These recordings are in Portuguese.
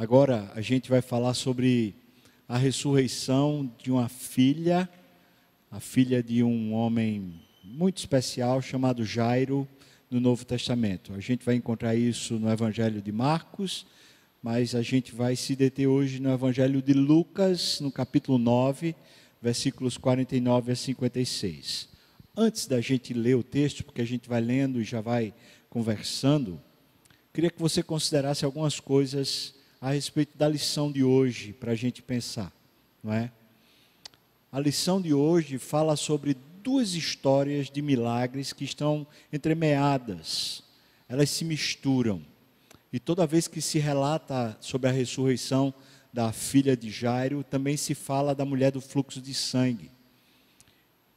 Agora a gente vai falar sobre a ressurreição de uma filha, a filha de um homem muito especial chamado Jairo no Novo Testamento. A gente vai encontrar isso no Evangelho de Marcos, mas a gente vai se deter hoje no Evangelho de Lucas, no capítulo 9, versículos 49 a 56. Antes da gente ler o texto, porque a gente vai lendo e já vai conversando, queria que você considerasse algumas coisas a respeito da lição de hoje para a gente pensar, não é? A lição de hoje fala sobre duas histórias de milagres que estão entremeadas, elas se misturam. E toda vez que se relata sobre a ressurreição da filha de Jairo, também se fala da mulher do fluxo de sangue.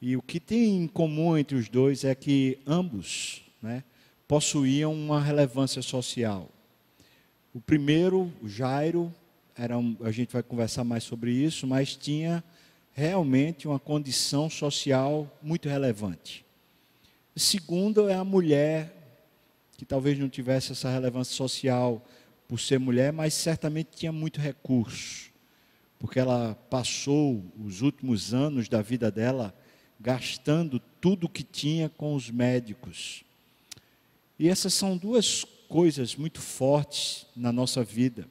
E o que tem em comum entre os dois é que ambos né, possuíam uma relevância social. O primeiro, o Jairo, era um, a gente vai conversar mais sobre isso, mas tinha realmente uma condição social muito relevante. O segundo é a mulher, que talvez não tivesse essa relevância social por ser mulher, mas certamente tinha muito recurso, porque ela passou os últimos anos da vida dela gastando tudo que tinha com os médicos. E essas são duas coisas muito fortes na nossa vida.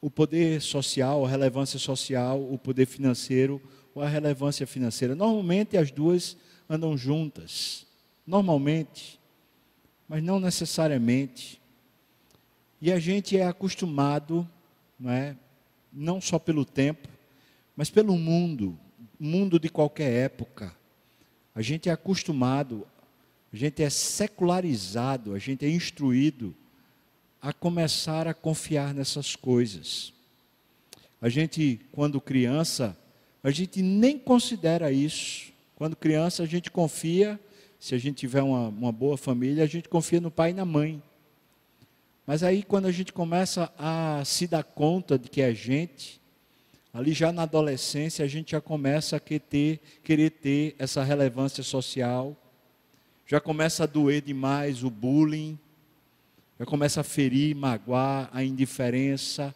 O poder social, a relevância social, o poder financeiro ou a relevância financeira. Normalmente as duas andam juntas. Normalmente, mas não necessariamente. E a gente é acostumado, não é? Não só pelo tempo, mas pelo mundo, mundo de qualquer época. A gente é acostumado a gente é secularizado, a gente é instruído a começar a confiar nessas coisas. A gente, quando criança, a gente nem considera isso. Quando criança, a gente confia, se a gente tiver uma, uma boa família, a gente confia no pai e na mãe. Mas aí, quando a gente começa a se dar conta de que é gente, ali já na adolescência, a gente já começa a querer, querer ter essa relevância social, já começa a doer demais o bullying, já começa a ferir, magoar a indiferença,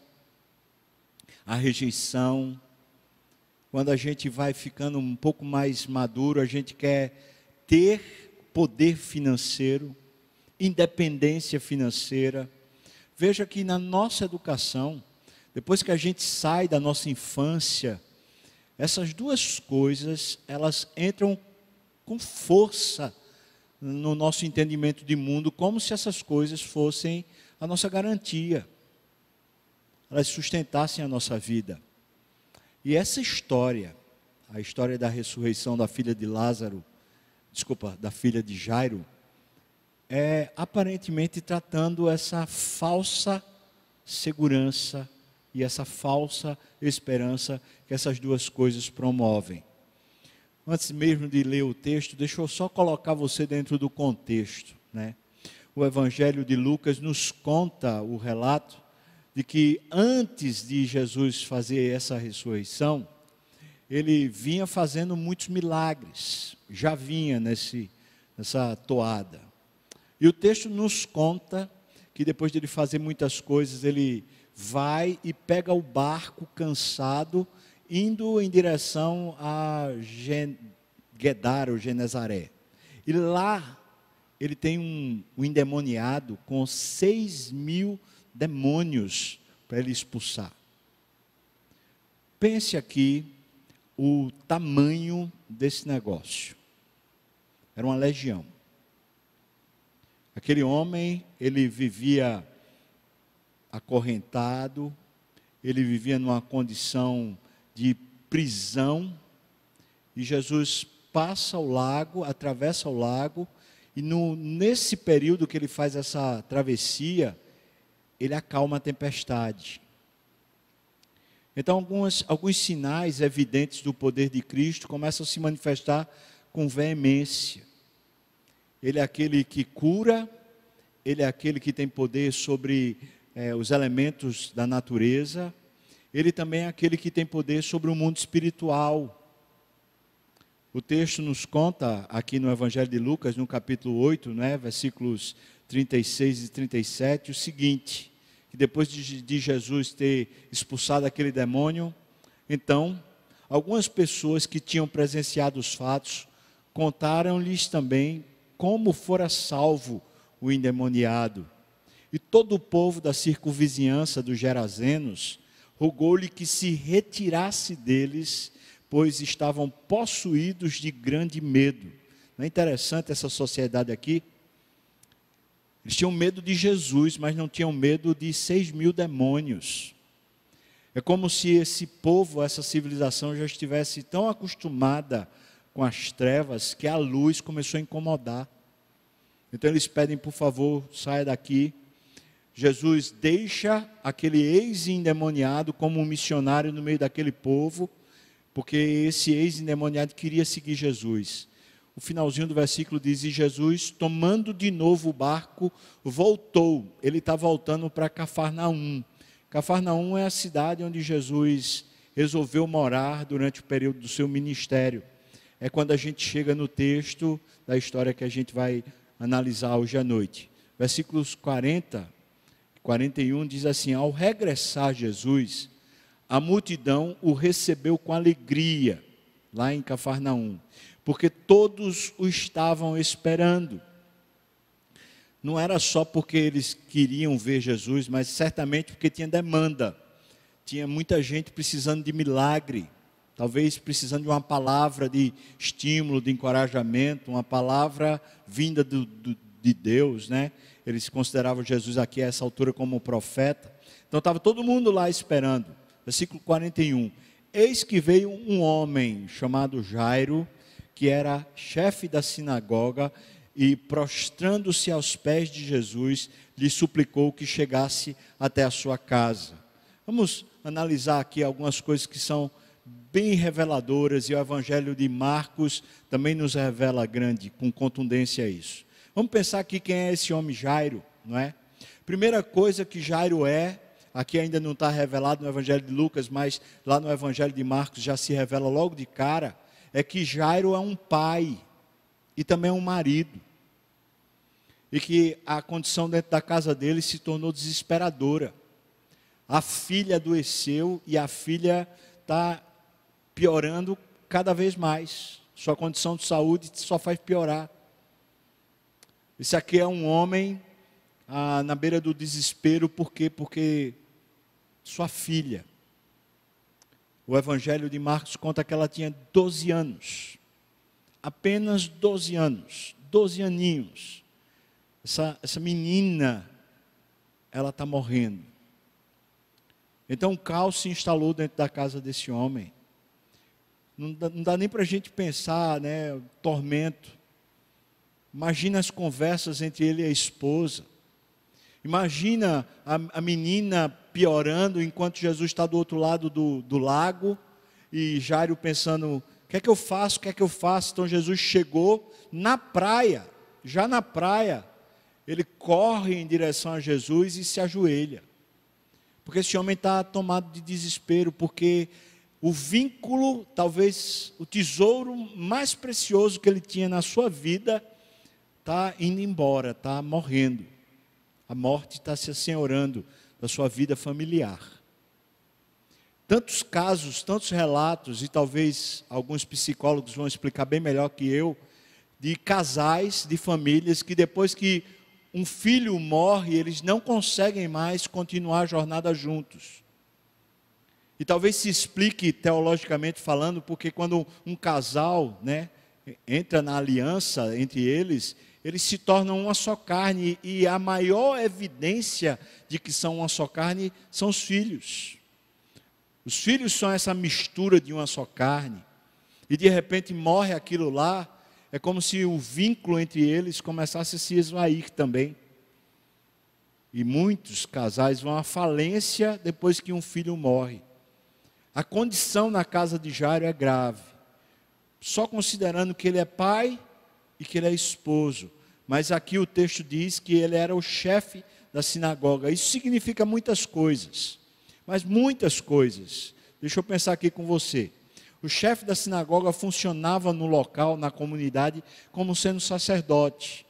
a rejeição. Quando a gente vai ficando um pouco mais maduro, a gente quer ter poder financeiro, independência financeira. Veja que na nossa educação, depois que a gente sai da nossa infância, essas duas coisas, elas entram com força no nosso entendimento de mundo, como se essas coisas fossem a nossa garantia, elas sustentassem a nossa vida. E essa história, a história da ressurreição da filha de Lázaro, desculpa, da filha de Jairo, é aparentemente tratando essa falsa segurança e essa falsa esperança que essas duas coisas promovem antes mesmo de ler o texto, deixa eu só colocar você dentro do contexto. Né? O Evangelho de Lucas nos conta o relato de que antes de Jesus fazer essa ressurreição, ele vinha fazendo muitos milagres, já vinha nesse, nessa toada. E o texto nos conta que depois de ele fazer muitas coisas, ele vai e pega o barco cansado indo em direção a Gedar, ou Genezaré. E lá ele tem um, um endemoniado com seis mil demônios para ele expulsar. Pense aqui o tamanho desse negócio. Era uma legião. Aquele homem, ele vivia acorrentado, ele vivia numa condição de prisão, e Jesus passa o lago, atravessa o lago, e no, nesse período que ele faz essa travessia, ele acalma a tempestade. Então, alguns, alguns sinais evidentes do poder de Cristo começam a se manifestar com veemência. Ele é aquele que cura, ele é aquele que tem poder sobre é, os elementos da natureza, ele também é aquele que tem poder sobre o mundo espiritual. O texto nos conta aqui no Evangelho de Lucas, no capítulo 8, né, versículos 36 e 37, o seguinte: que depois de, de Jesus ter expulsado aquele demônio, então, algumas pessoas que tinham presenciado os fatos contaram-lhes também como fora salvo o endemoniado. E todo o povo da circunvizinhança dos Gerazenos rogou-lhe que se retirasse deles, pois estavam possuídos de grande medo. Não é interessante essa sociedade aqui? Eles tinham medo de Jesus, mas não tinham medo de seis mil demônios. É como se esse povo, essa civilização já estivesse tão acostumada com as trevas que a luz começou a incomodar. Então eles pedem, por favor, saia daqui. Jesus deixa aquele ex-endemoniado como um missionário no meio daquele povo, porque esse ex-endemoniado queria seguir Jesus. O finalzinho do versículo diz: E Jesus, tomando de novo o barco, voltou. Ele está voltando para Cafarnaum. Cafarnaum é a cidade onde Jesus resolveu morar durante o período do seu ministério. É quando a gente chega no texto da história que a gente vai analisar hoje à noite. Versículos 40 e 41 diz assim: Ao regressar Jesus, a multidão o recebeu com alegria, lá em Cafarnaum, porque todos o estavam esperando não era só porque eles queriam ver Jesus, mas certamente porque tinha demanda. Tinha muita gente precisando de milagre, talvez precisando de uma palavra de estímulo, de encorajamento, uma palavra vinda do, do, de Deus, né? Eles consideravam Jesus aqui a essa altura como profeta. Então estava todo mundo lá esperando. Versículo 41. Eis que veio um homem chamado Jairo, que era chefe da sinagoga e, prostrando-se aos pés de Jesus, lhe suplicou que chegasse até a sua casa. Vamos analisar aqui algumas coisas que são bem reveladoras e o Evangelho de Marcos também nos revela grande, com contundência isso. Vamos pensar aqui quem é esse homem Jairo, não é? Primeira coisa que Jairo é, aqui ainda não está revelado no Evangelho de Lucas, mas lá no Evangelho de Marcos já se revela logo de cara, é que Jairo é um pai e também é um marido e que a condição dentro da casa dele se tornou desesperadora. A filha adoeceu e a filha está piorando cada vez mais. Sua condição de saúde só faz piorar. Esse aqui é um homem ah, na beira do desespero, por quê? Porque sua filha, o Evangelho de Marcos conta que ela tinha 12 anos, apenas 12 anos, 12 aninhos essa, essa menina, ela está morrendo. Então o caos se instalou dentro da casa desse homem. Não dá, não dá nem para a gente pensar, né? Tormento. Imagina as conversas entre ele e a esposa. Imagina a, a menina piorando enquanto Jesus está do outro lado do, do lago e Jairo pensando: o que é que eu faço? O que é que eu faço? Então Jesus chegou na praia, já na praia, ele corre em direção a Jesus e se ajoelha. Porque esse homem está tomado de desespero, porque o vínculo, talvez o tesouro mais precioso que ele tinha na sua vida, está indo embora, está morrendo. A morte está se assenhorando da sua vida familiar. Tantos casos, tantos relatos, e talvez alguns psicólogos vão explicar bem melhor que eu, de casais, de famílias que depois que um filho morre, eles não conseguem mais continuar a jornada juntos. E talvez se explique teologicamente falando, porque quando um casal né, entra na aliança entre eles, eles se tornam uma só carne, e a maior evidência de que são uma só carne são os filhos. Os filhos são essa mistura de uma só carne, e de repente morre aquilo lá, é como se o vínculo entre eles começasse a se esvair também. E muitos casais vão à falência depois que um filho morre. A condição na casa de Jairo é grave. Só considerando que ele é pai e que ele é esposo. Mas aqui o texto diz que ele era o chefe da sinagoga. Isso significa muitas coisas. Mas muitas coisas. Deixa eu pensar aqui com você. O chefe da sinagoga funcionava no local, na comunidade, como sendo sacerdote.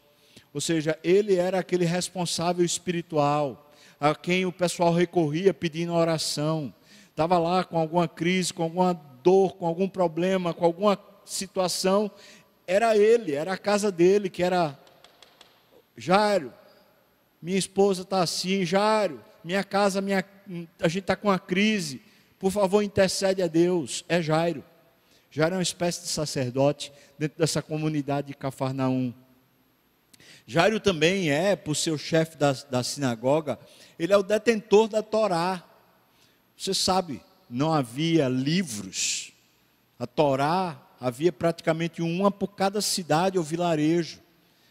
Ou seja, ele era aquele responsável espiritual, a quem o pessoal recorria pedindo oração. Estava lá com alguma crise, com alguma dor, com algum problema, com alguma situação. Era ele, era a casa dele, que era Jairo. Minha esposa está assim, Jairo. Minha casa, minha, a gente está com uma crise. Por favor, intercede a Deus. É Jairo. Jairo é uma espécie de sacerdote dentro dessa comunidade de Cafarnaum. Jairo também é, por ser o chefe da, da sinagoga, ele é o detentor da Torá. Você sabe, não havia livros. A Torá havia praticamente uma por cada cidade ou vilarejo.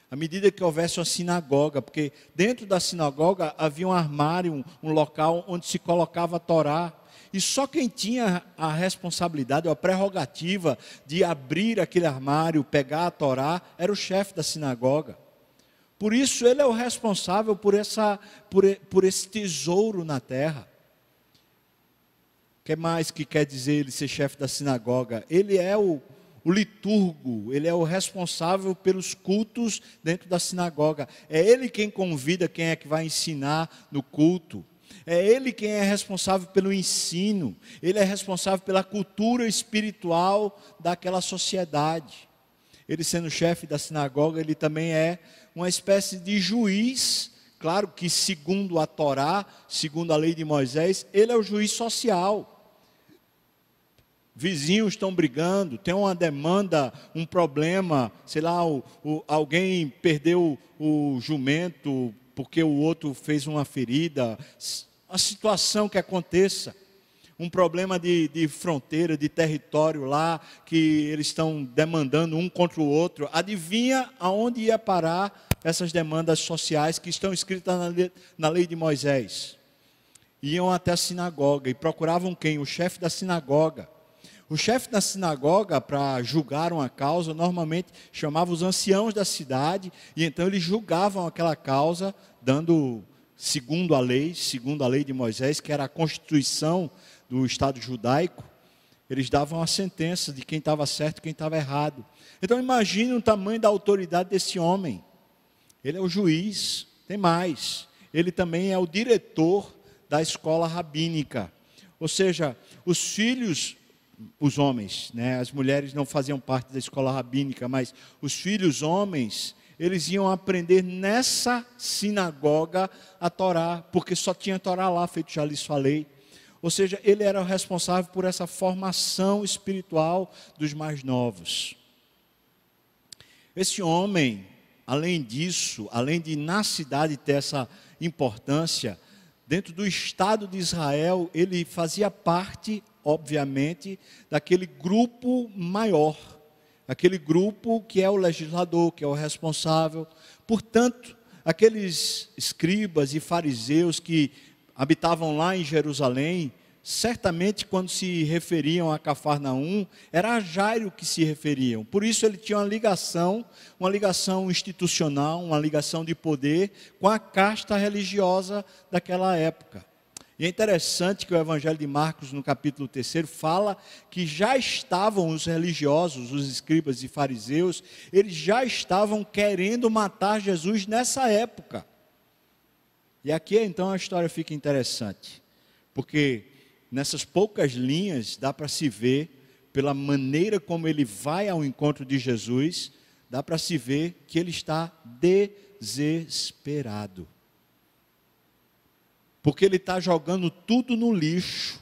À medida que houvesse uma sinagoga, porque dentro da sinagoga havia um armário, um, local onde se colocava a Torá. E só quem tinha a responsabilidade, a prerrogativa de abrir aquele armário, pegar a Torá, era o chefe da sinagoga. Por isso ele é o responsável por, essa, por, por esse tesouro na terra. O que mais que quer dizer ele ser chefe da sinagoga? Ele é o, o liturgo, ele é o responsável pelos cultos dentro da sinagoga. É ele quem convida quem é que vai ensinar no culto. É ele quem é responsável pelo ensino, ele é responsável pela cultura espiritual daquela sociedade. Ele sendo chefe da sinagoga, ele também é uma espécie de juiz, claro que segundo a Torá, segundo a lei de Moisés, ele é o juiz social. Vizinhos estão brigando, tem uma demanda, um problema, sei lá, o, o, alguém perdeu o jumento porque o outro fez uma ferida, a situação que aconteça um problema de, de, fronteira, de território lá, que eles estão demandando um contra o outro. Adivinha aonde ia parar essas demandas sociais que estão escritas na lei, na lei de Moisés? Iam até a sinagoga e procuravam quem? O chefe da sinagoga. O chefe da sinagoga, para julgar uma causa, normalmente chamava os anciãos da cidade, e então eles julgavam aquela causa, dando, segundo a lei, segundo a lei de Moisés, que era a constituição do Estado judaico, eles davam a sentença de quem estava certo e quem estava errado. Então imagine o tamanho da autoridade desse homem. Ele é o juiz, tem mais. Ele também é o diretor da escola rabínica. Ou seja, os filhos, os homens, né, as mulheres não faziam parte da escola rabínica, mas os filhos homens, eles iam aprender nessa sinagoga a Torá, porque só tinha Torá lá, feito já lhes falei. Ou seja, ele era o responsável por essa formação espiritual dos mais novos. Esse homem, além disso, além de na cidade ter essa importância, dentro do Estado de Israel, ele fazia parte, obviamente, daquele grupo maior, aquele grupo que é o legislador, que é o responsável. Portanto, aqueles escribas e fariseus que habitavam lá em Jerusalém, certamente quando se referiam a Cafarnaum, era a Jairo que se referiam. Por isso ele tinha uma ligação, uma ligação institucional, uma ligação de poder com a casta religiosa daquela época. E é interessante que o Evangelho de Marcos, no capítulo 3, fala que já estavam os religiosos, os escribas e fariseus, eles já estavam querendo matar Jesus nessa época. E aqui então a história fica interessante, porque nessas poucas linhas dá para se ver, pela maneira como ele vai ao encontro de Jesus, dá para se ver que ele está desesperado. Porque ele está jogando tudo no lixo.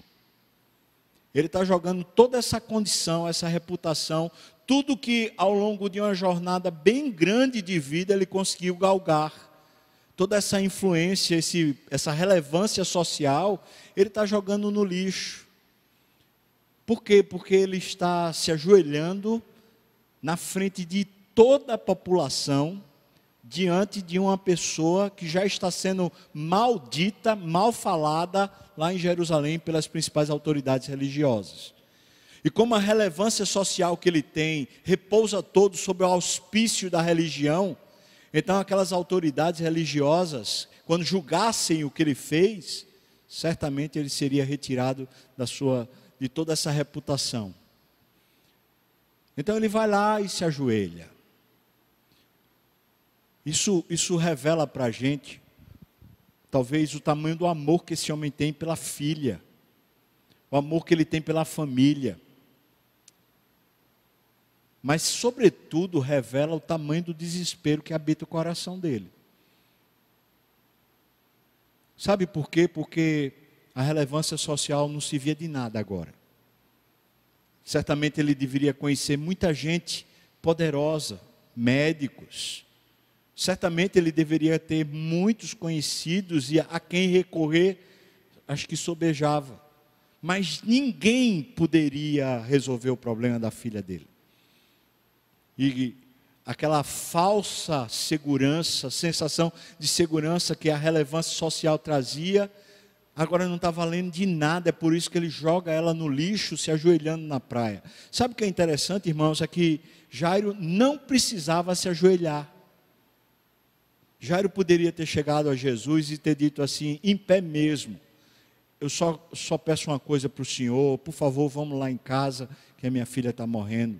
Ele está jogando toda essa condição, essa reputação, tudo que ao longo de uma jornada bem grande de vida ele conseguiu galgar toda essa influência, esse, essa relevância social, ele está jogando no lixo. Por quê? Porque ele está se ajoelhando na frente de toda a população, diante de uma pessoa que já está sendo maldita, mal falada lá em Jerusalém pelas principais autoridades religiosas. E como a relevância social que ele tem repousa todo sobre o auspício da religião, então, aquelas autoridades religiosas, quando julgassem o que ele fez, certamente ele seria retirado da sua, de toda essa reputação. Então ele vai lá e se ajoelha. Isso, isso revela para a gente talvez o tamanho do amor que esse homem tem pela filha, o amor que ele tem pela família. Mas, sobretudo, revela o tamanho do desespero que habita o coração dele. Sabe por quê? Porque a relevância social não se via de nada agora. Certamente ele deveria conhecer muita gente poderosa, médicos. Certamente ele deveria ter muitos conhecidos e a quem recorrer, acho que sobejava. Mas ninguém poderia resolver o problema da filha dele. E aquela falsa segurança, sensação de segurança que a relevância social trazia, agora não está valendo de nada, é por isso que ele joga ela no lixo, se ajoelhando na praia. Sabe o que é interessante, irmãos? É que Jairo não precisava se ajoelhar. Jairo poderia ter chegado a Jesus e ter dito assim, em pé mesmo: Eu só, só peço uma coisa para o Senhor, por favor, vamos lá em casa, que a minha filha está morrendo.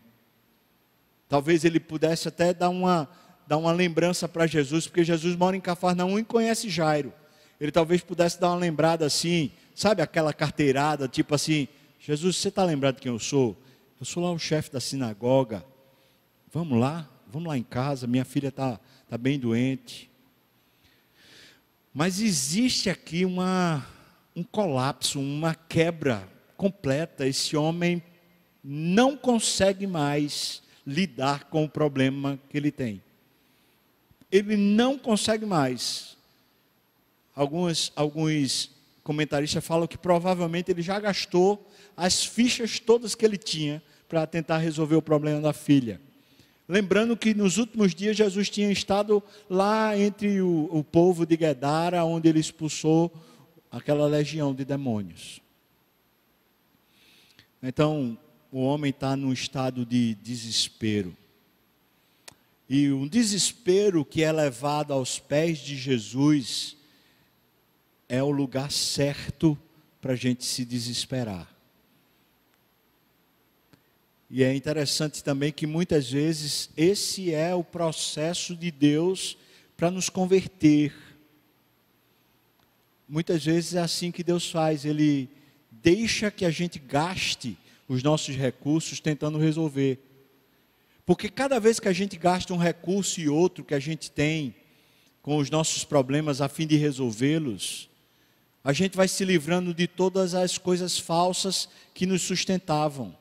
Talvez ele pudesse até dar uma, dar uma lembrança para Jesus, porque Jesus mora em Cafarnaum e conhece Jairo. Ele talvez pudesse dar uma lembrada assim, sabe aquela carteirada, tipo assim: Jesus, você está lembrado de quem eu sou? Eu sou lá o chefe da sinagoga. Vamos lá, vamos lá em casa, minha filha está tá bem doente. Mas existe aqui uma, um colapso, uma quebra completa. Esse homem não consegue mais lidar com o problema que ele tem. Ele não consegue mais. Alguns, alguns comentaristas falam que provavelmente ele já gastou as fichas todas que ele tinha para tentar resolver o problema da filha. Lembrando que nos últimos dias Jesus tinha estado lá entre o, o povo de Gedara, onde ele expulsou aquela legião de demônios. Então, o homem está num estado de desespero. E um desespero que é levado aos pés de Jesus é o lugar certo para a gente se desesperar. E é interessante também que muitas vezes esse é o processo de Deus para nos converter. Muitas vezes é assim que Deus faz, Ele deixa que a gente gaste os nossos recursos tentando resolver. Porque cada vez que a gente gasta um recurso e outro que a gente tem com os nossos problemas a fim de resolvê-los, a gente vai se livrando de todas as coisas falsas que nos sustentavam.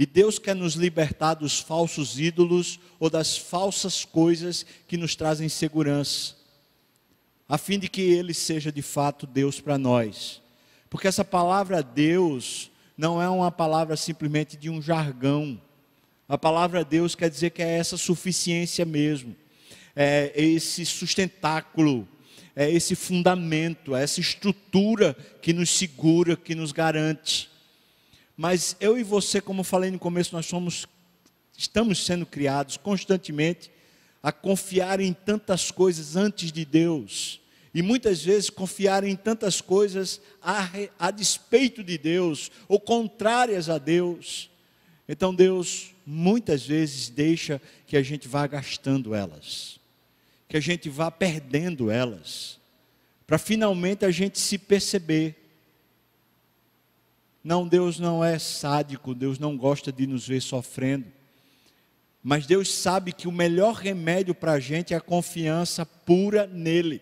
E Deus quer nos libertar dos falsos ídolos ou das falsas coisas que nos trazem segurança, a fim de que Ele seja de fato Deus para nós. Porque essa palavra Deus não é uma palavra simplesmente de um jargão. A palavra Deus quer dizer que é essa suficiência mesmo, é esse sustentáculo, é esse fundamento, é essa estrutura que nos segura, que nos garante. Mas eu e você, como falei no começo, nós somos, estamos sendo criados constantemente a confiar em tantas coisas antes de Deus e muitas vezes confiar em tantas coisas a, a despeito de Deus, ou contrárias a Deus. Então Deus muitas vezes deixa que a gente vá gastando elas, que a gente vá perdendo elas, para finalmente a gente se perceber. Não, Deus não é sádico, Deus não gosta de nos ver sofrendo. Mas Deus sabe que o melhor remédio para a gente é a confiança pura nele.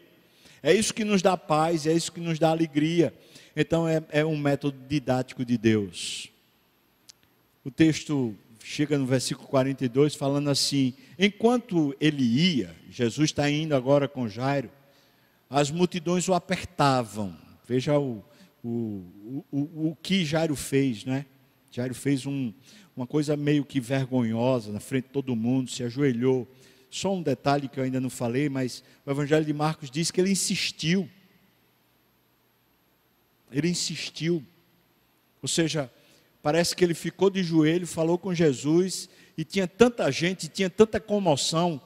É isso que nos dá paz, é isso que nos dá alegria. Então é, é um método didático de Deus. O texto chega no versículo 42 falando assim: enquanto ele ia, Jesus está indo agora com Jairo, as multidões o apertavam. Veja o, o, o, o, que Jairo fez, né? Jairo fez um, uma coisa meio que vergonhosa na frente de todo mundo, se ajoelhou só um detalhe que eu ainda não falei, mas o Evangelho de Marcos diz que ele insistiu. Ele insistiu. Ou seja, parece que ele ficou de joelho, falou com Jesus, e tinha tanta gente, tinha tanta comoção.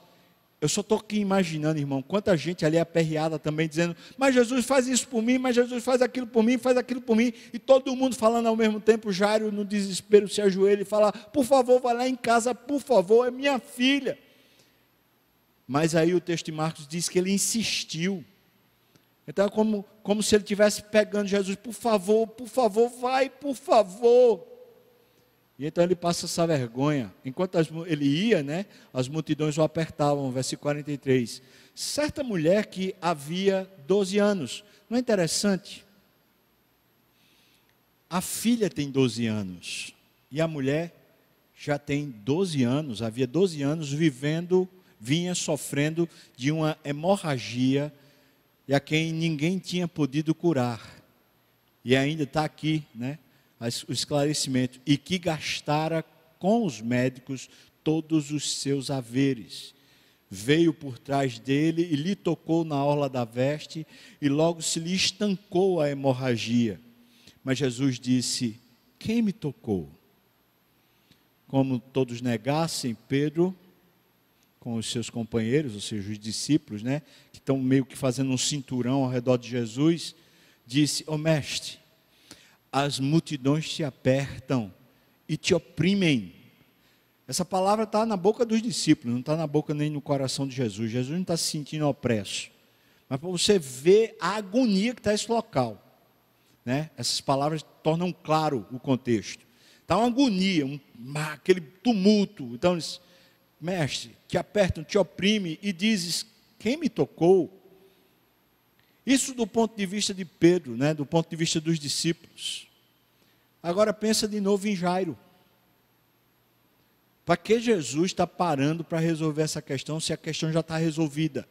Eu só estou aqui imaginando, irmão, quanta gente ali aperreada também, dizendo: Mas Jesus faz isso por mim, mas Jesus faz aquilo por mim, faz aquilo por mim, e todo mundo falando ao mesmo tempo. Jairo, no desespero, se ajoelha e fala: Por favor, vá lá em casa, por favor, é minha filha. Mas aí o texto de Marcos diz que ele insistiu. Então é como, como se ele estivesse pegando Jesus, por favor, por favor, vai, por favor. E então ele passa essa vergonha. Enquanto as, ele ia, né, as multidões o apertavam, versículo 43. Certa mulher que havia 12 anos. Não é interessante? A filha tem 12 anos e a mulher já tem 12 anos, havia 12 anos vivendo, vinha sofrendo de uma hemorragia e a quem ninguém tinha podido curar. E ainda está aqui, né? O esclarecimento. E que gastara com os médicos todos os seus haveres. Veio por trás dele e lhe tocou na orla da veste, e logo se lhe estancou a hemorragia. Mas Jesus disse: Quem me tocou? Como todos negassem, Pedro com os seus companheiros, ou seja, os discípulos, né, que estão meio que fazendo um cinturão ao redor de Jesus, disse: Ó oh, mestre, as multidões te apertam e te oprimem. Essa palavra está na boca dos discípulos, não está na boca nem no coração de Jesus. Jesus não está se sentindo opresso. Mas para você ver a agonia que está esse local. Né? Essas palavras tornam claro o contexto. Está uma agonia, um, aquele tumulto. Então, eles, mestre, te apertam, te oprime e dizes: Quem me tocou? Isso do ponto de vista de Pedro, né, do ponto de vista dos discípulos. Agora pensa de novo em Jairo. Para que Jesus está parando para resolver essa questão se a questão já está resolvida?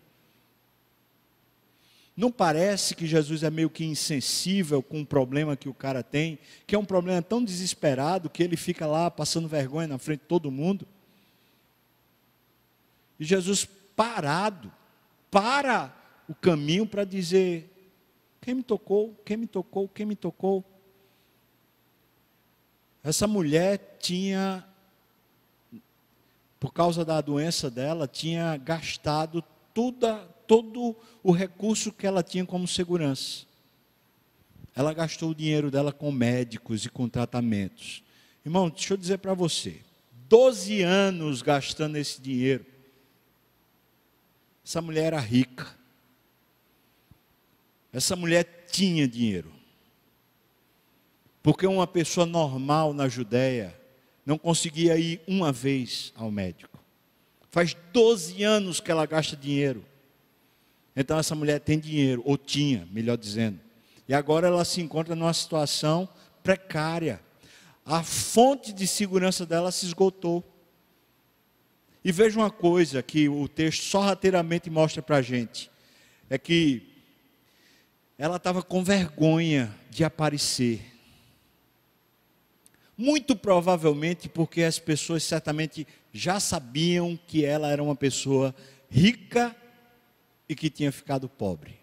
Não parece que Jesus é meio que insensível com o problema que o cara tem, que é um problema tão desesperado que ele fica lá passando vergonha na frente de todo mundo? E Jesus parado, para o caminho para dizer: quem me tocou? Quem me tocou? Quem me tocou? Essa mulher tinha, por causa da doença dela, tinha gastado toda, todo o recurso que ela tinha como segurança. Ela gastou o dinheiro dela com médicos e com tratamentos. Irmão, deixa eu dizer para você: 12 anos gastando esse dinheiro. Essa mulher era rica. Essa mulher tinha dinheiro. Porque uma pessoa normal na Judéia não conseguia ir uma vez ao médico. Faz 12 anos que ela gasta dinheiro. Então essa mulher tem dinheiro, ou tinha, melhor dizendo. E agora ela se encontra numa situação precária. A fonte de segurança dela se esgotou. E veja uma coisa que o texto sorrateiramente mostra para a gente: é que ela estava com vergonha de aparecer. Muito provavelmente porque as pessoas certamente já sabiam que ela era uma pessoa rica e que tinha ficado pobre.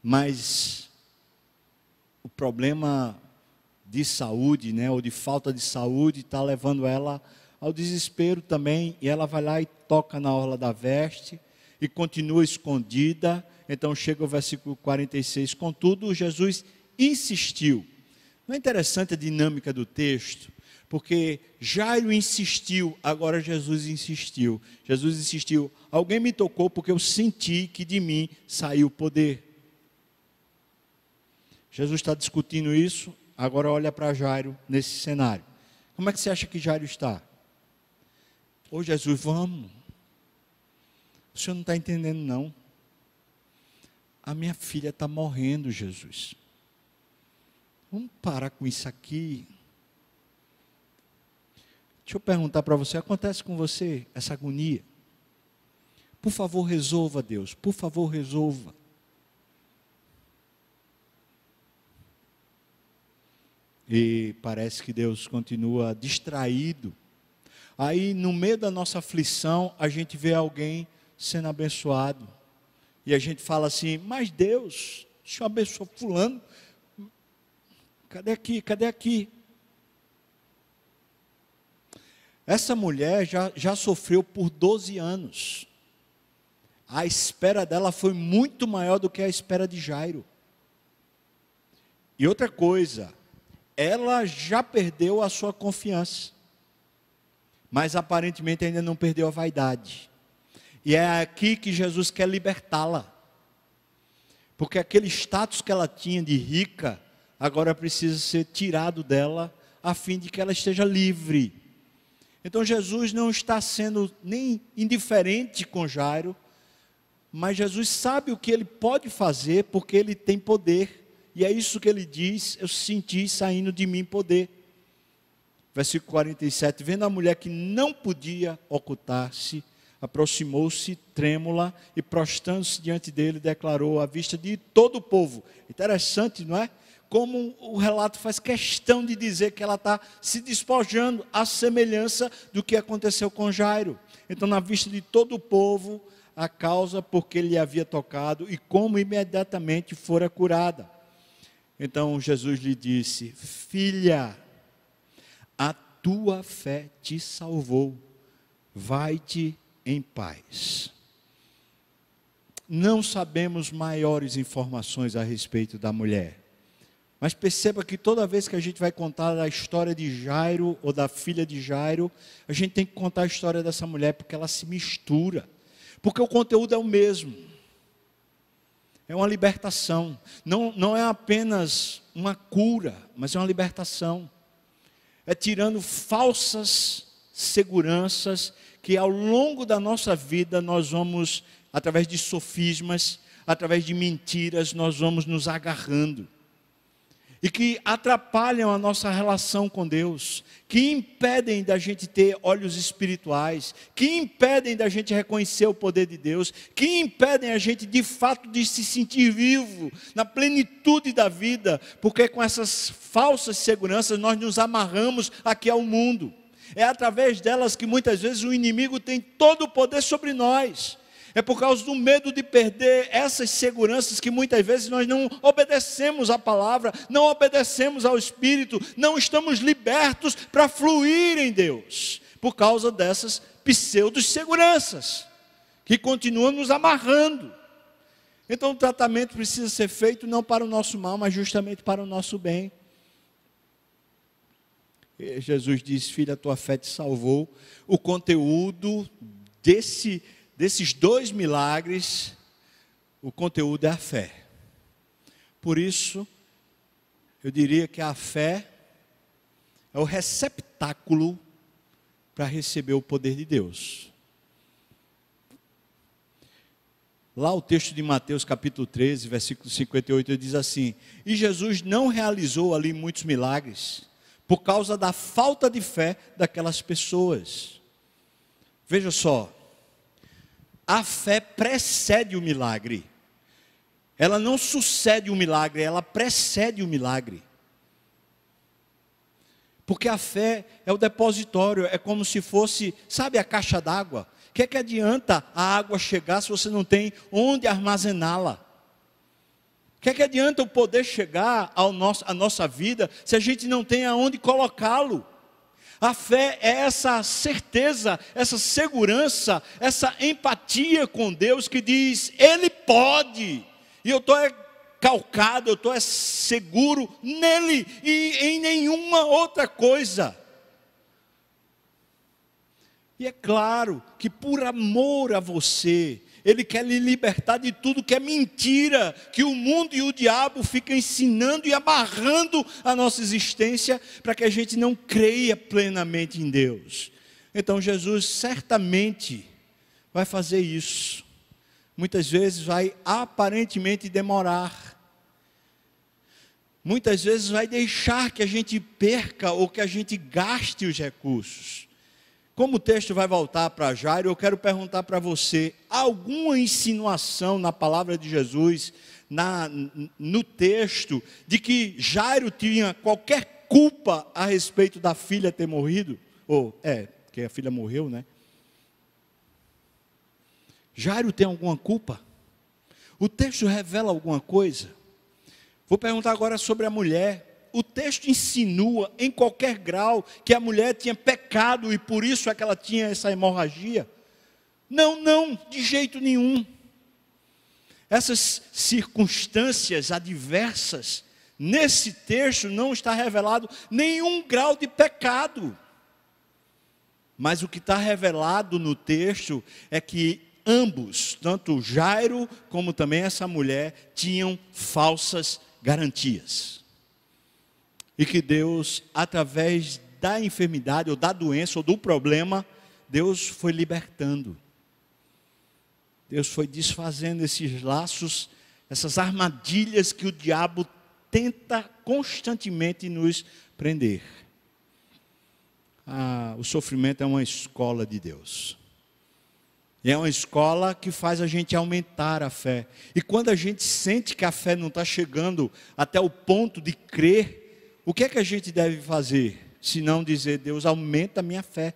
Mas o problema de saúde, né, ou de falta de saúde, está levando ela ao desespero também, e ela vai lá e toca na orla da veste e continua escondida. Então chega o versículo 46. Contudo, Jesus insistiu. Não é interessante a dinâmica do texto? Porque Jairo insistiu, agora Jesus insistiu. Jesus insistiu. Alguém me tocou porque eu senti que de mim saiu o poder. Jesus está discutindo isso, agora olha para Jairo nesse cenário. Como é que você acha que Jairo está? Ô Jesus, vamos. O senhor não está entendendo, não. A minha filha está morrendo, Jesus. Vamos parar com isso aqui. Deixa eu perguntar para você: acontece com você essa agonia? Por favor, resolva, Deus. Por favor, resolva. E parece que Deus continua distraído Aí, no meio da nossa aflição, a gente vê alguém sendo abençoado. E a gente fala assim: Mas Deus, o Senhor abençoou Fulano. Cadê aqui? Cadê aqui? Essa mulher já, já sofreu por 12 anos. A espera dela foi muito maior do que a espera de Jairo. E outra coisa, ela já perdeu a sua confiança mas aparentemente ainda não perdeu a vaidade. E é aqui que Jesus quer libertá-la. porque aquele status que ela tinha de rica agora precisa ser tirado dela, a fim de que ela esteja livre. Então Jesus não está sendo nem indiferente com Jairo, mas Jesus sabe o que ele pode fazer, porque ele tem poder, e é isso que ele diz: Eu senti saindo de mim poder. Versículo 47: Vendo a mulher que não podia ocultar-se, aproximou-se trêmula e, prostrando-se diante dele, declarou à vista de todo o povo. Interessante, não é? Como o relato faz questão de dizer que ela está se despojando à semelhança do que aconteceu com Jairo. Então, na vista de todo o povo, a causa por que ele havia tocado e como imediatamente fora curada. Então Jesus lhe disse: Filha, a tua fé te salvou, vai-te em paz. Não sabemos maiores informações a respeito da mulher. Mas perceba que toda vez que a gente vai contar a história de Jairo ou da filha de Jairo, a gente tem que contar a história dessa mulher porque ela se mistura. Porque o conteúdo é o mesmo. É uma libertação. Não, não é apenas uma cura, mas é uma libertação. É tirando falsas seguranças que ao longo da nossa vida nós vamos, através de sofismas, através de mentiras, nós vamos nos agarrando. E que atrapalham a nossa relação com Deus, que impedem da gente ter olhos espirituais, que impedem da gente reconhecer o poder de Deus, que impedem a gente de fato de se sentir vivo, na plenitude da vida, porque com essas falsas seguranças nós nos amarramos aqui ao mundo. É através delas que muitas vezes o inimigo tem todo o poder sobre nós. É por causa do medo de perder essas seguranças que muitas vezes nós não obedecemos à palavra, não obedecemos ao Espírito, não estamos libertos para fluir em Deus, por causa dessas pseudo-seguranças que continuam nos amarrando. Então o tratamento precisa ser feito não para o nosso mal, mas justamente para o nosso bem. Jesus disse: Filha, a tua fé te salvou. O conteúdo desse, desses dois milagres, o conteúdo é a fé. Por isso, eu diria que a fé é o receptáculo para receber o poder de Deus. Lá o texto de Mateus capítulo 13, versículo 58, diz assim: E Jesus não realizou ali muitos milagres por causa da falta de fé daquelas pessoas. Veja só, a fé precede o milagre. Ela não sucede o milagre, ela precede o milagre. Porque a fé é o depositório, é como se fosse, sabe, a caixa d'água. O que, é que adianta a água chegar se você não tem onde armazená-la? Que, é que adianta o poder chegar ao nosso, à nossa vida se a gente não tem aonde colocá-lo? A fé é essa certeza, essa segurança, essa empatia com Deus que diz: Ele pode, e eu estou é calcado, eu estou é seguro nele e em nenhuma outra coisa. E é claro que por amor a você, ele quer lhe libertar de tudo que é mentira, que o mundo e o diabo ficam ensinando e amarrando a nossa existência para que a gente não creia plenamente em Deus. Então Jesus certamente vai fazer isso. Muitas vezes vai aparentemente demorar. Muitas vezes vai deixar que a gente perca ou que a gente gaste os recursos. Como o texto vai voltar para Jairo, eu quero perguntar para você: alguma insinuação na palavra de Jesus, na, no texto, de que Jairo tinha qualquer culpa a respeito da filha ter morrido? Ou, é, que a filha morreu, né? Jairo tem alguma culpa? O texto revela alguma coisa? Vou perguntar agora sobre a mulher o texto insinua em qualquer grau que a mulher tinha pecado e por isso é que ela tinha essa hemorragia? Não, não, de jeito nenhum. Essas circunstâncias adversas, nesse texto não está revelado nenhum grau de pecado. Mas o que está revelado no texto é que ambos, tanto Jairo como também essa mulher, tinham falsas garantias. E que Deus, através da enfermidade, ou da doença, ou do problema, Deus foi libertando. Deus foi desfazendo esses laços, essas armadilhas que o diabo tenta constantemente nos prender. Ah, o sofrimento é uma escola de Deus. E é uma escola que faz a gente aumentar a fé. E quando a gente sente que a fé não está chegando até o ponto de crer, o que é que a gente deve fazer? Se não dizer, Deus, aumenta a minha fé.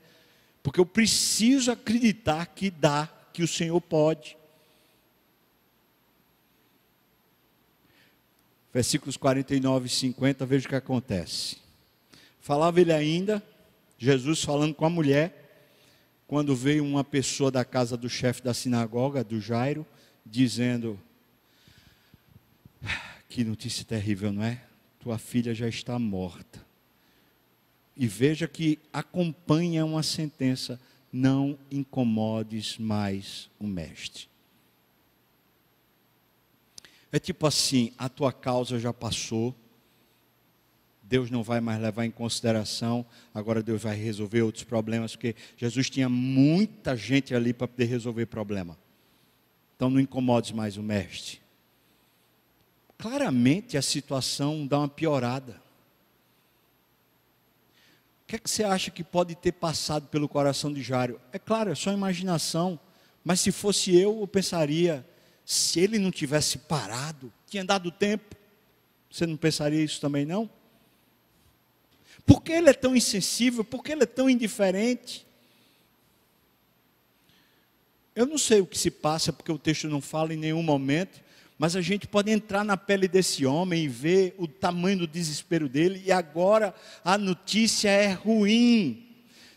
Porque eu preciso acreditar que dá, que o Senhor pode. Versículos 49 e 50, veja o que acontece. Falava ele ainda, Jesus falando com a mulher quando veio uma pessoa da casa do chefe da sinagoga, do Jairo, dizendo: Que notícia terrível, não é? Tua filha já está morta. E veja que acompanha uma sentença: Não incomodes mais o mestre. É tipo assim: a tua causa já passou Deus não vai mais levar em consideração, agora Deus vai resolver outros problemas, porque Jesus tinha muita gente ali para poder resolver problema. Então não incomodes mais o mestre. Claramente a situação dá uma piorada. O que é que você acha que pode ter passado pelo coração de Jário? É claro, é só imaginação. Mas se fosse eu, eu pensaria, se ele não tivesse parado, tinha dado tempo. Você não pensaria isso também não? Por que ele é tão insensível? Por que ele é tão indiferente? Eu não sei o que se passa, porque o texto não fala em nenhum momento, mas a gente pode entrar na pele desse homem e ver o tamanho do desespero dele, e agora a notícia é ruim.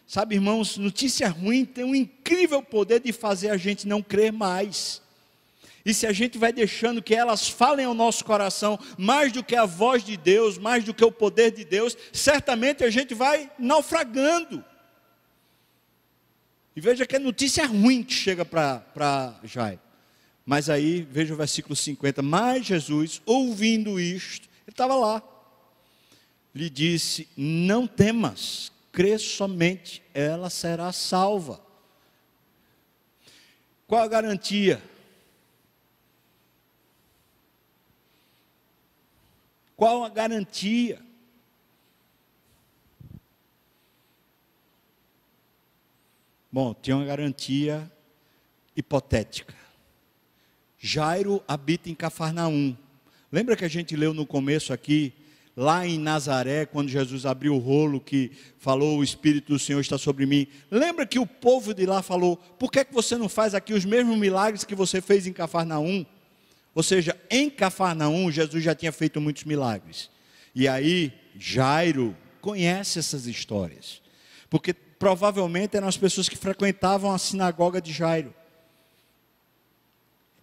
Sabe, irmãos, notícia ruim tem um incrível poder de fazer a gente não crer mais. E se a gente vai deixando que elas falem ao nosso coração mais do que a voz de Deus, mais do que o poder de Deus, certamente a gente vai naufragando. E veja que é notícia ruim que chega para Jai. Mas aí, veja o versículo 50. Mas Jesus, ouvindo isto, ele estava lá, lhe disse: Não temas, crê somente, ela será salva. Qual a garantia? Qual a garantia? Bom, tinha uma garantia hipotética. Jairo habita em Cafarnaum. Lembra que a gente leu no começo aqui, lá em Nazaré, quando Jesus abriu o rolo que falou: O Espírito do Senhor está sobre mim. Lembra que o povo de lá falou: Por que, que você não faz aqui os mesmos milagres que você fez em Cafarnaum? Ou seja, em Cafarnaum, Jesus já tinha feito muitos milagres. E aí, Jairo conhece essas histórias. Porque provavelmente eram as pessoas que frequentavam a sinagoga de Jairo.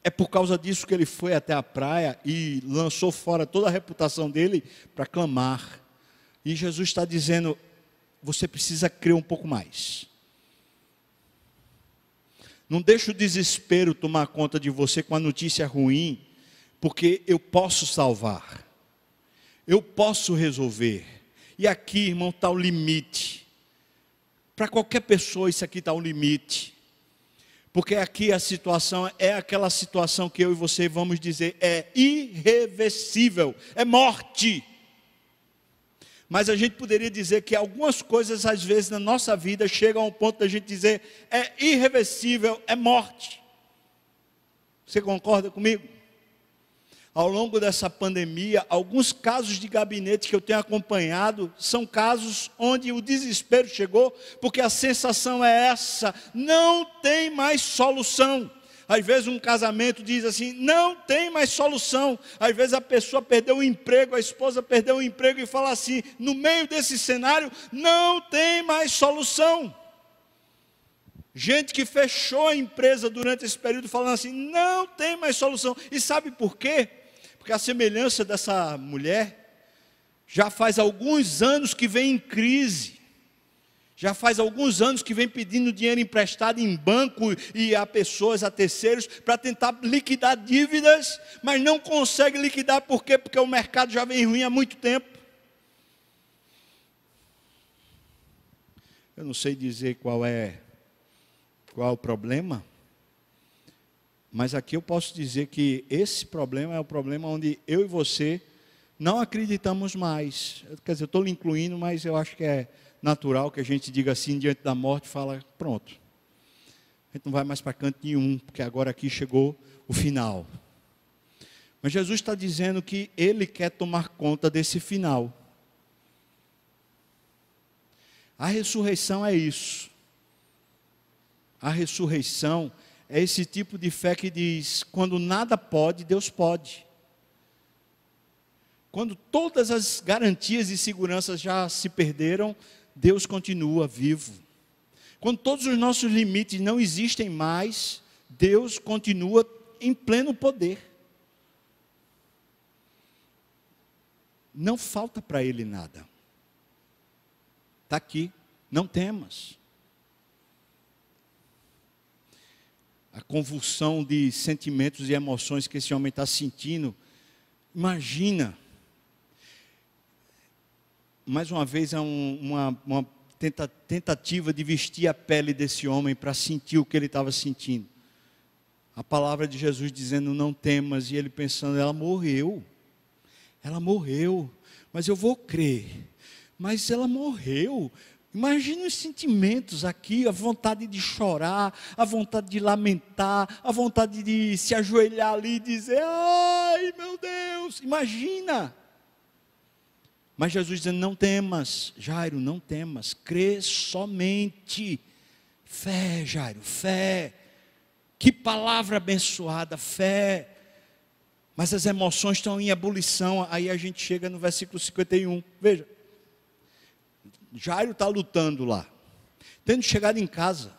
É por causa disso que ele foi até a praia e lançou fora toda a reputação dele para clamar. E Jesus está dizendo: você precisa crer um pouco mais. Não deixe o desespero tomar conta de você com a notícia ruim, porque eu posso salvar, eu posso resolver. E aqui, irmão, está o limite. Para qualquer pessoa, isso aqui está o limite. Porque aqui a situação é aquela situação que eu e você vamos dizer é irreversível, é morte. Mas a gente poderia dizer que algumas coisas, às vezes, na nossa vida chegam ao ponto da gente dizer é irreversível, é morte. Você concorda comigo? Ao longo dessa pandemia, alguns casos de gabinete que eu tenho acompanhado são casos onde o desespero chegou, porque a sensação é essa: não tem mais solução. Às vezes um casamento diz assim: não tem mais solução. Às vezes a pessoa perdeu o emprego, a esposa perdeu o emprego e fala assim: no meio desse cenário, não tem mais solução. Gente que fechou a empresa durante esse período falando assim: não tem mais solução. E sabe por quê? Porque a semelhança dessa mulher já faz alguns anos que vem em crise Já faz alguns anos que vem pedindo dinheiro emprestado em banco e a pessoas, a terceiros, para tentar liquidar dívidas, mas não consegue liquidar por quê? Porque o mercado já vem ruim há muito tempo. Eu não sei dizer qual é qual é o problema, mas aqui eu posso dizer que esse problema é o problema onde eu e você não acreditamos mais. Quer dizer, eu estou lhe incluindo, mas eu acho que é natural que a gente diga assim diante da morte, fala, pronto. A gente não vai mais para canto nenhum, porque agora aqui chegou o final. Mas Jesus está dizendo que Ele quer tomar conta desse final. A ressurreição é isso. A ressurreição é esse tipo de fé que diz: quando nada pode, Deus pode. Quando todas as garantias e seguranças já se perderam, Deus continua vivo. Quando todos os nossos limites não existem mais, Deus continua em pleno poder. Não falta para Ele nada. Está aqui, não temas. A convulsão de sentimentos e emoções que esse homem está sentindo, imagina. Mais uma vez, é um, uma, uma tenta, tentativa de vestir a pele desse homem para sentir o que ele estava sentindo. A palavra de Jesus dizendo: Não temas, e ele pensando: Ela morreu, ela morreu, mas eu vou crer, mas ela morreu. Imagina os sentimentos aqui, a vontade de chorar, a vontade de lamentar, a vontade de se ajoelhar ali e dizer: Ai meu Deus, imagina. Mas Jesus dizendo: Não temas, Jairo, não temas, crê somente. Fé, Jairo, fé. Que palavra abençoada, fé. Mas as emoções estão em ebulição. Aí a gente chega no versículo 51. Veja. Jairo está lutando lá. Tendo chegado em casa,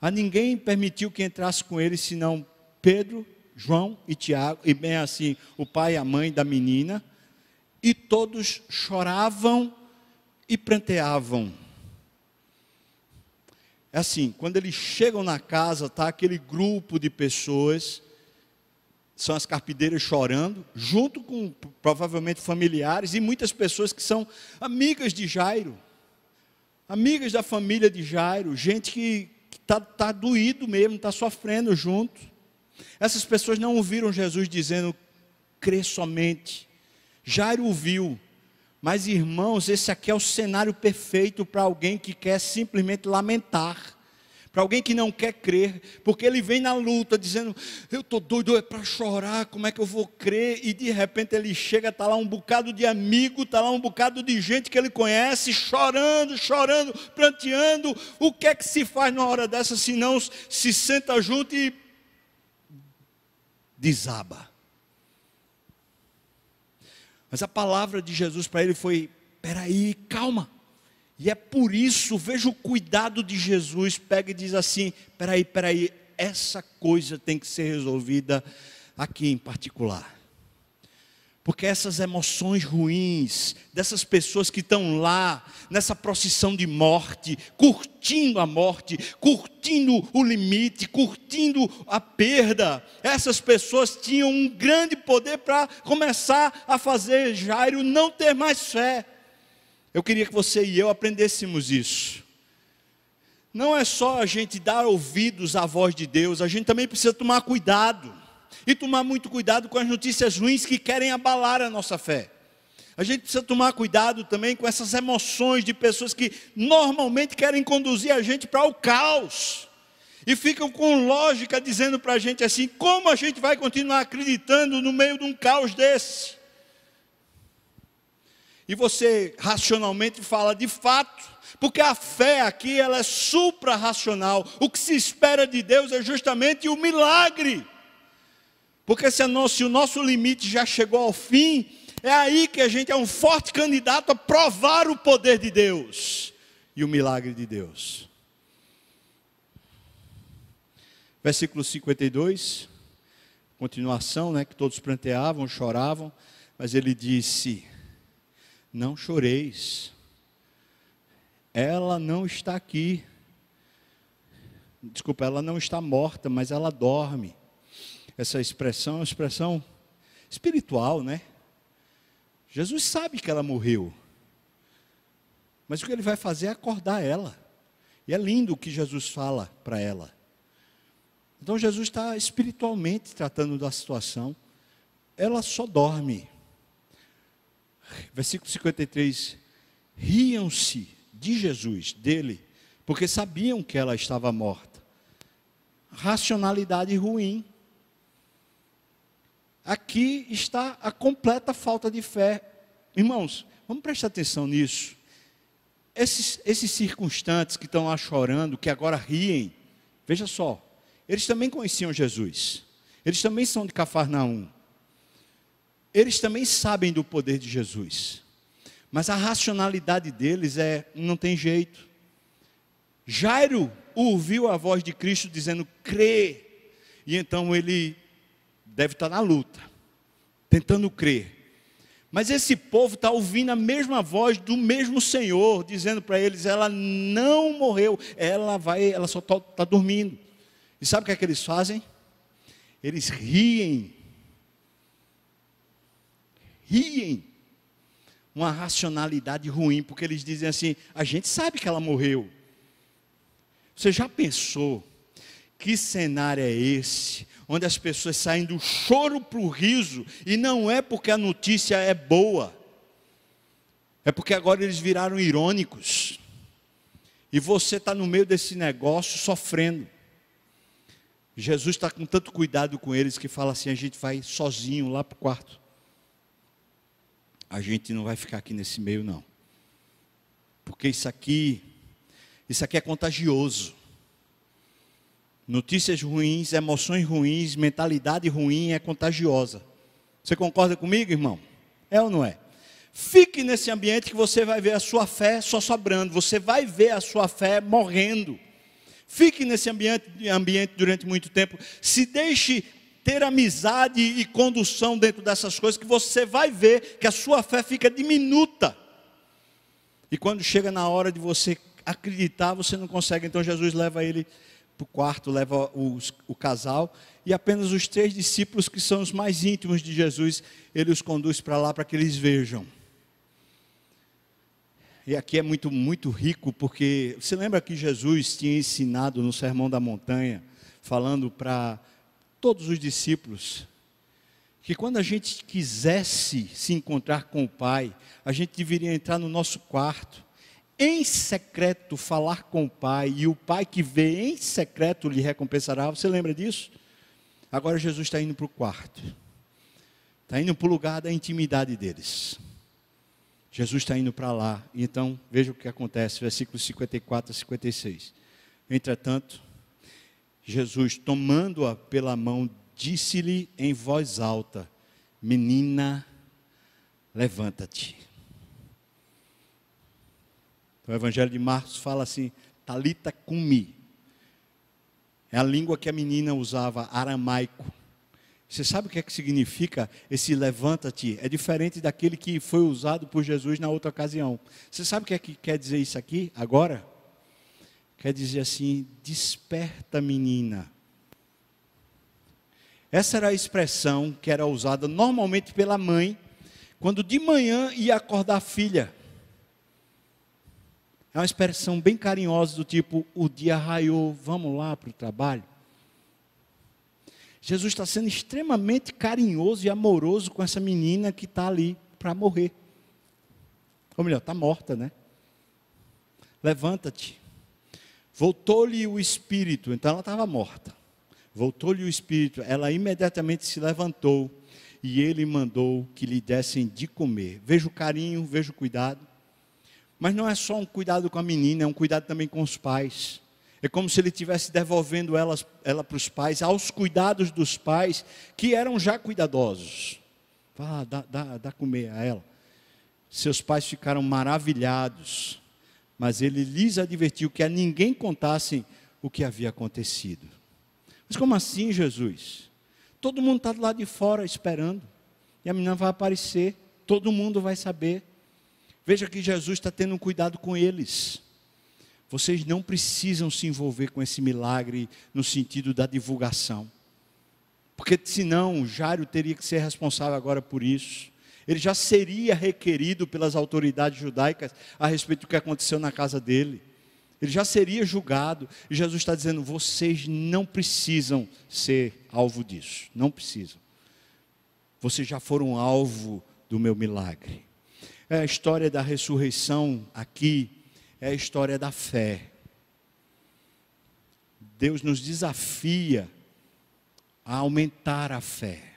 a ninguém permitiu que entrasse com ele, senão Pedro, João e Tiago, e bem assim, o pai e a mãe da menina e todos choravam e pranteavam. É assim, quando eles chegam na casa, está aquele grupo de pessoas, são as carpideiras chorando, junto com provavelmente familiares e muitas pessoas que são amigas de Jairo, amigas da família de Jairo, gente que está tá doído mesmo, está sofrendo junto. Essas pessoas não ouviram Jesus dizendo, crê somente, Jairo ouviu. Mas irmãos, esse aqui é o cenário perfeito para alguém que quer simplesmente lamentar. Para alguém que não quer crer, porque ele vem na luta dizendo: Eu estou doido é para chorar, como é que eu vou crer? E de repente ele chega, está lá um bocado de amigo, está lá um bocado de gente que ele conhece, chorando, chorando, pranteando. O que é que se faz numa hora dessa se não se senta junto e desaba? Mas a palavra de Jesus para ele foi: peraí, calma. E é por isso, veja o cuidado de Jesus, pega e diz assim: peraí, peraí, essa coisa tem que ser resolvida aqui em particular. Porque essas emoções ruins, dessas pessoas que estão lá, nessa procissão de morte, curtindo a morte, curtindo o limite, curtindo a perda, essas pessoas tinham um grande poder para começar a fazer Jairo não ter mais fé. Eu queria que você e eu aprendêssemos isso. Não é só a gente dar ouvidos à voz de Deus, a gente também precisa tomar cuidado e tomar muito cuidado com as notícias ruins que querem abalar a nossa fé. A gente precisa tomar cuidado também com essas emoções de pessoas que normalmente querem conduzir a gente para o caos. E ficam com lógica dizendo para a gente assim: como a gente vai continuar acreditando no meio de um caos desse? E você racionalmente fala de fato, porque a fé aqui ela é supra-racional. O que se espera de Deus é justamente o milagre. Porque se, se o nosso limite já chegou ao fim, é aí que a gente é um forte candidato a provar o poder de Deus e o milagre de Deus. Versículo 52, continuação, né, que todos planteavam, choravam, mas ele disse: Não choreis. ela não está aqui. Desculpa, ela não está morta, mas ela dorme. Essa expressão é uma expressão espiritual, né? Jesus sabe que ela morreu. Mas o que ele vai fazer é acordar ela. E é lindo o que Jesus fala para ela. Então Jesus está espiritualmente tratando da situação. Ela só dorme. Versículo 53. Riam-se de Jesus, dele, porque sabiam que ela estava morta. Racionalidade ruim. Aqui está a completa falta de fé. Irmãos, vamos prestar atenção nisso. Esses, esses circunstantes que estão lá chorando, que agora riem, veja só, eles também conheciam Jesus. Eles também são de Cafarnaum. Eles também sabem do poder de Jesus. Mas a racionalidade deles é, não tem jeito. Jairo ouviu a voz de Cristo dizendo, crê. E então ele deve estar na luta, tentando crer. Mas esse povo está ouvindo a mesma voz do mesmo Senhor, dizendo para eles: ela não morreu, ela vai, ela só está tá dormindo. E sabe o que é que eles fazem? Eles riem. Riem. Uma racionalidade ruim, porque eles dizem assim: a gente sabe que ela morreu. Você já pensou que cenário é esse? Onde as pessoas saem do choro para o riso, e não é porque a notícia é boa, é porque agora eles viraram irônicos, e você está no meio desse negócio sofrendo. Jesus está com tanto cuidado com eles que fala assim: a gente vai sozinho lá para o quarto. A gente não vai ficar aqui nesse meio, não. Porque isso aqui, isso aqui é contagioso. Notícias ruins, emoções ruins, mentalidade ruim é contagiosa. Você concorda comigo, irmão? É ou não é? Fique nesse ambiente que você vai ver a sua fé só sobrando, você vai ver a sua fé morrendo. Fique nesse ambiente, ambiente durante muito tempo. Se deixe ter amizade e condução dentro dessas coisas, que você vai ver que a sua fé fica diminuta. E quando chega na hora de você acreditar, você não consegue. Então Jesus leva ele para o quarto, leva os, o casal, e apenas os três discípulos, que são os mais íntimos de Jesus, ele os conduz para lá para que eles vejam. E aqui é muito, muito rico, porque você lembra que Jesus tinha ensinado no Sermão da Montanha, falando para todos os discípulos, que quando a gente quisesse se encontrar com o Pai, a gente deveria entrar no nosso quarto, em secreto falar com o Pai, e o Pai que vê em secreto lhe recompensará. Você lembra disso? Agora Jesus está indo para o quarto, está indo para o lugar da intimidade deles. Jesus está indo para lá. Então, veja o que acontece, versículos 54 a 56. Entretanto, Jesus, tomando-a pela mão, disse-lhe em voz alta: Menina, levanta-te. Então, o Evangelho de Marcos fala assim: Talita cumi. É a língua que a menina usava, aramaico. Você sabe o que é que significa esse levanta-te? É diferente daquele que foi usado por Jesus na outra ocasião. Você sabe o que é que quer dizer isso aqui agora? Quer dizer assim: desperta, menina. Essa era a expressão que era usada normalmente pela mãe quando de manhã ia acordar a filha. É uma expressão bem carinhosa do tipo: o dia raiou, vamos lá para o trabalho. Jesus está sendo extremamente carinhoso e amoroso com essa menina que está ali para morrer. Ou melhor, está morta, né? Levanta-te. Voltou-lhe o espírito, então ela estava morta. Voltou-lhe o espírito, ela imediatamente se levantou e ele mandou que lhe dessem de comer. Veja o carinho, veja o cuidado. Mas não é só um cuidado com a menina, é um cuidado também com os pais. É como se ele estivesse devolvendo ela para os pais, aos cuidados dos pais, que eram já cuidadosos. Vá, dá, dá, dá comer a ela. Seus pais ficaram maravilhados, mas ele lhes advertiu que a ninguém contassem o que havia acontecido. Mas como assim, Jesus? Todo mundo está do lado de fora esperando, e a menina vai aparecer, todo mundo vai saber. Veja que Jesus está tendo um cuidado com eles. Vocês não precisam se envolver com esse milagre no sentido da divulgação. Porque senão Jairo teria que ser responsável agora por isso. Ele já seria requerido pelas autoridades judaicas a respeito do que aconteceu na casa dele. Ele já seria julgado. E Jesus está dizendo: vocês não precisam ser alvo disso. Não precisam. Vocês já foram alvo do meu milagre. É a história da ressurreição aqui, é a história da fé. Deus nos desafia a aumentar a fé.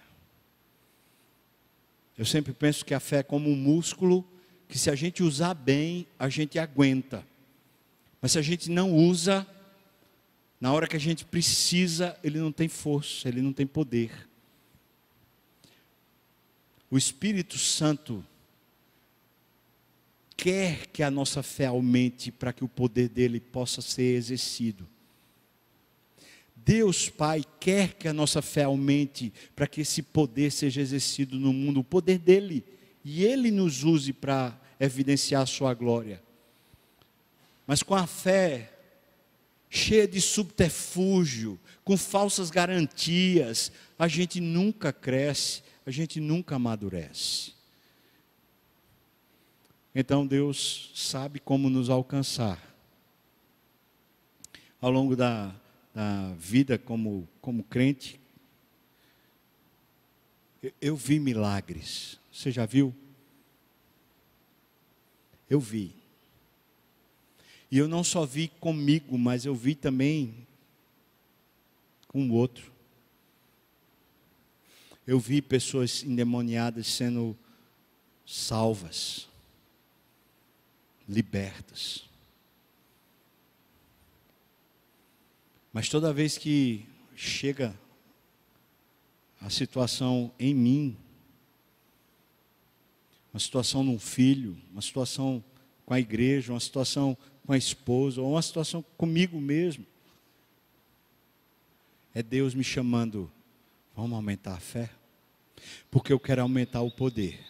Eu sempre penso que a fé é como um músculo que, se a gente usar bem, a gente aguenta. Mas se a gente não usa, na hora que a gente precisa, ele não tem força, ele não tem poder. O Espírito Santo quer que a nossa fé aumente para que o poder dele possa ser exercido. Deus Pai quer que a nossa fé aumente para que esse poder seja exercido no mundo, o poder dele, e ele nos use para evidenciar a sua glória. Mas com a fé cheia de subterfúgio, com falsas garantias, a gente nunca cresce, a gente nunca amadurece. Então Deus sabe como nos alcançar. Ao longo da na vida como, como crente, eu, eu vi milagres. Você já viu? Eu vi. E eu não só vi comigo, mas eu vi também com o outro. Eu vi pessoas endemoniadas sendo salvas, libertas. Mas toda vez que chega a situação em mim, uma situação num filho, uma situação com a igreja, uma situação com a esposa, ou uma situação comigo mesmo, é Deus me chamando, vamos aumentar a fé? Porque eu quero aumentar o poder.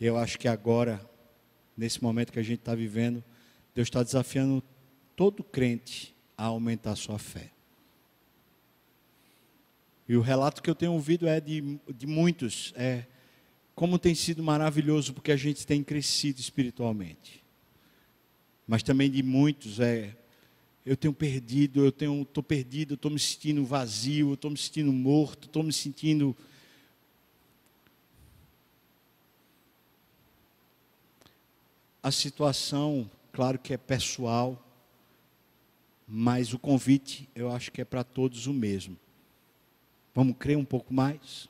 Eu acho que agora, nesse momento que a gente está vivendo, Deus está desafiando todo crente a aumentar sua fé. E o relato que eu tenho ouvido é de, de muitos, é como tem sido maravilhoso porque a gente tem crescido espiritualmente. Mas também de muitos é eu tenho perdido, eu tenho estou perdido, estou me sentindo vazio, estou me sentindo morto, estou me sentindo a situação Claro que é pessoal, mas o convite eu acho que é para todos o mesmo. Vamos crer um pouco mais?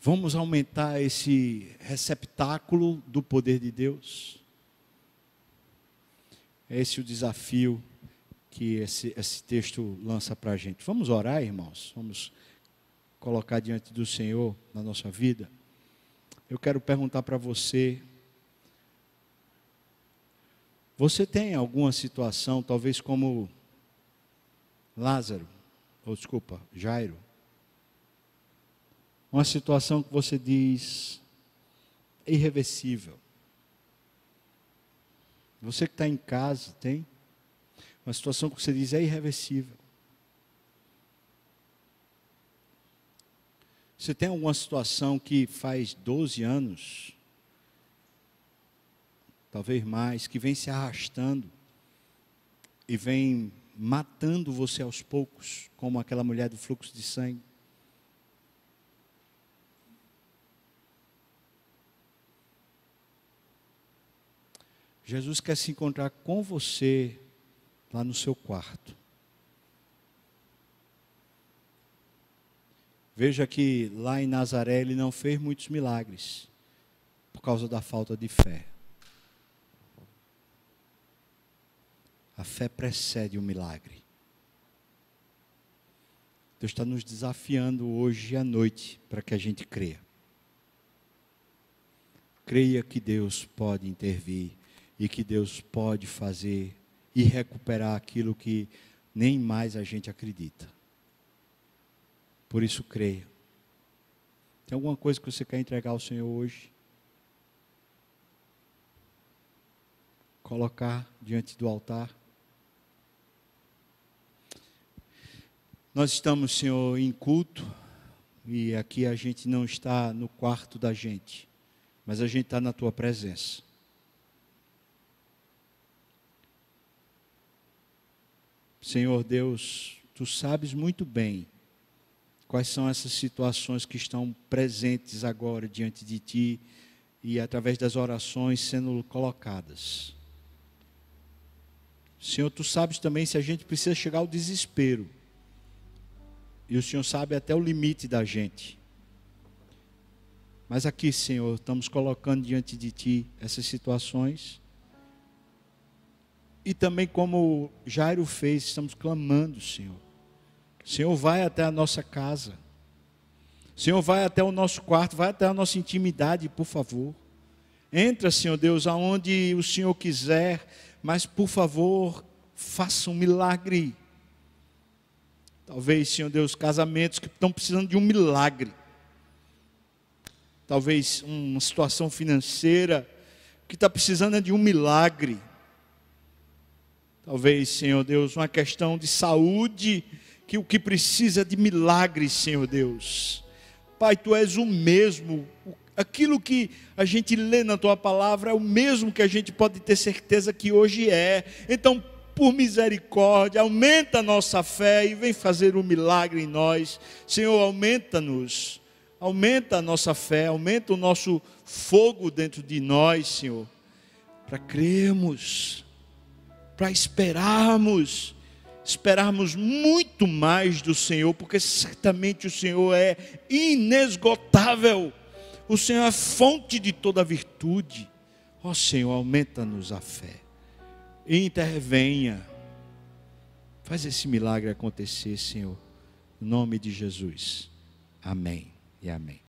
Vamos aumentar esse receptáculo do poder de Deus? É esse o desafio que esse, esse texto lança para a gente. Vamos orar, irmãos? Vamos colocar diante do Senhor na nossa vida? Eu quero perguntar para você você tem alguma situação, talvez como Lázaro, ou desculpa, Jairo, uma situação que você diz irreversível. Você que está em casa, tem? Uma situação que você diz é irreversível. Você tem alguma situação que faz 12 anos talvez mais, que vem se arrastando e vem matando você aos poucos, como aquela mulher do fluxo de sangue. Jesus quer se encontrar com você lá no seu quarto. Veja que lá em Nazaré ele não fez muitos milagres por causa da falta de fé. A fé precede o milagre. Deus está nos desafiando hoje à noite para que a gente creia. Creia que Deus pode intervir e que Deus pode fazer e recuperar aquilo que nem mais a gente acredita. Por isso, creia. Tem alguma coisa que você quer entregar ao Senhor hoje? colocar diante do altar. Nós estamos, Senhor, em culto e aqui a gente não está no quarto da gente, mas a gente está na tua presença. Senhor Deus, tu sabes muito bem quais são essas situações que estão presentes agora diante de ti e através das orações sendo colocadas. Senhor, tu sabes também se a gente precisa chegar ao desespero. E o Senhor sabe até o limite da gente. Mas aqui, Senhor, estamos colocando diante de Ti essas situações. E também, como Jairo fez, estamos clamando, Senhor. Senhor, vai até a nossa casa. Senhor, vai até o nosso quarto, vai até a nossa intimidade, por favor. Entra, Senhor Deus, aonde o Senhor quiser, mas por favor, faça um milagre. Talvez, Senhor Deus, casamentos que estão precisando de um milagre. Talvez uma situação financeira que está precisando de um milagre. Talvez, Senhor Deus, uma questão de saúde que o que precisa de milagre, Senhor Deus. Pai, tu és o mesmo. Aquilo que a gente lê na tua palavra é o mesmo que a gente pode ter certeza que hoje é. Então, por misericórdia, aumenta a nossa fé e vem fazer um milagre em nós. Senhor, aumenta-nos, aumenta a nossa fé, aumenta o nosso fogo dentro de nós, Senhor, para crermos, para esperarmos, esperarmos muito mais do Senhor, porque certamente o Senhor é inesgotável, o Senhor é fonte de toda virtude. Ó Senhor, aumenta-nos a fé intervenha. Faz esse milagre acontecer, Senhor. Em nome de Jesus. Amém e amém.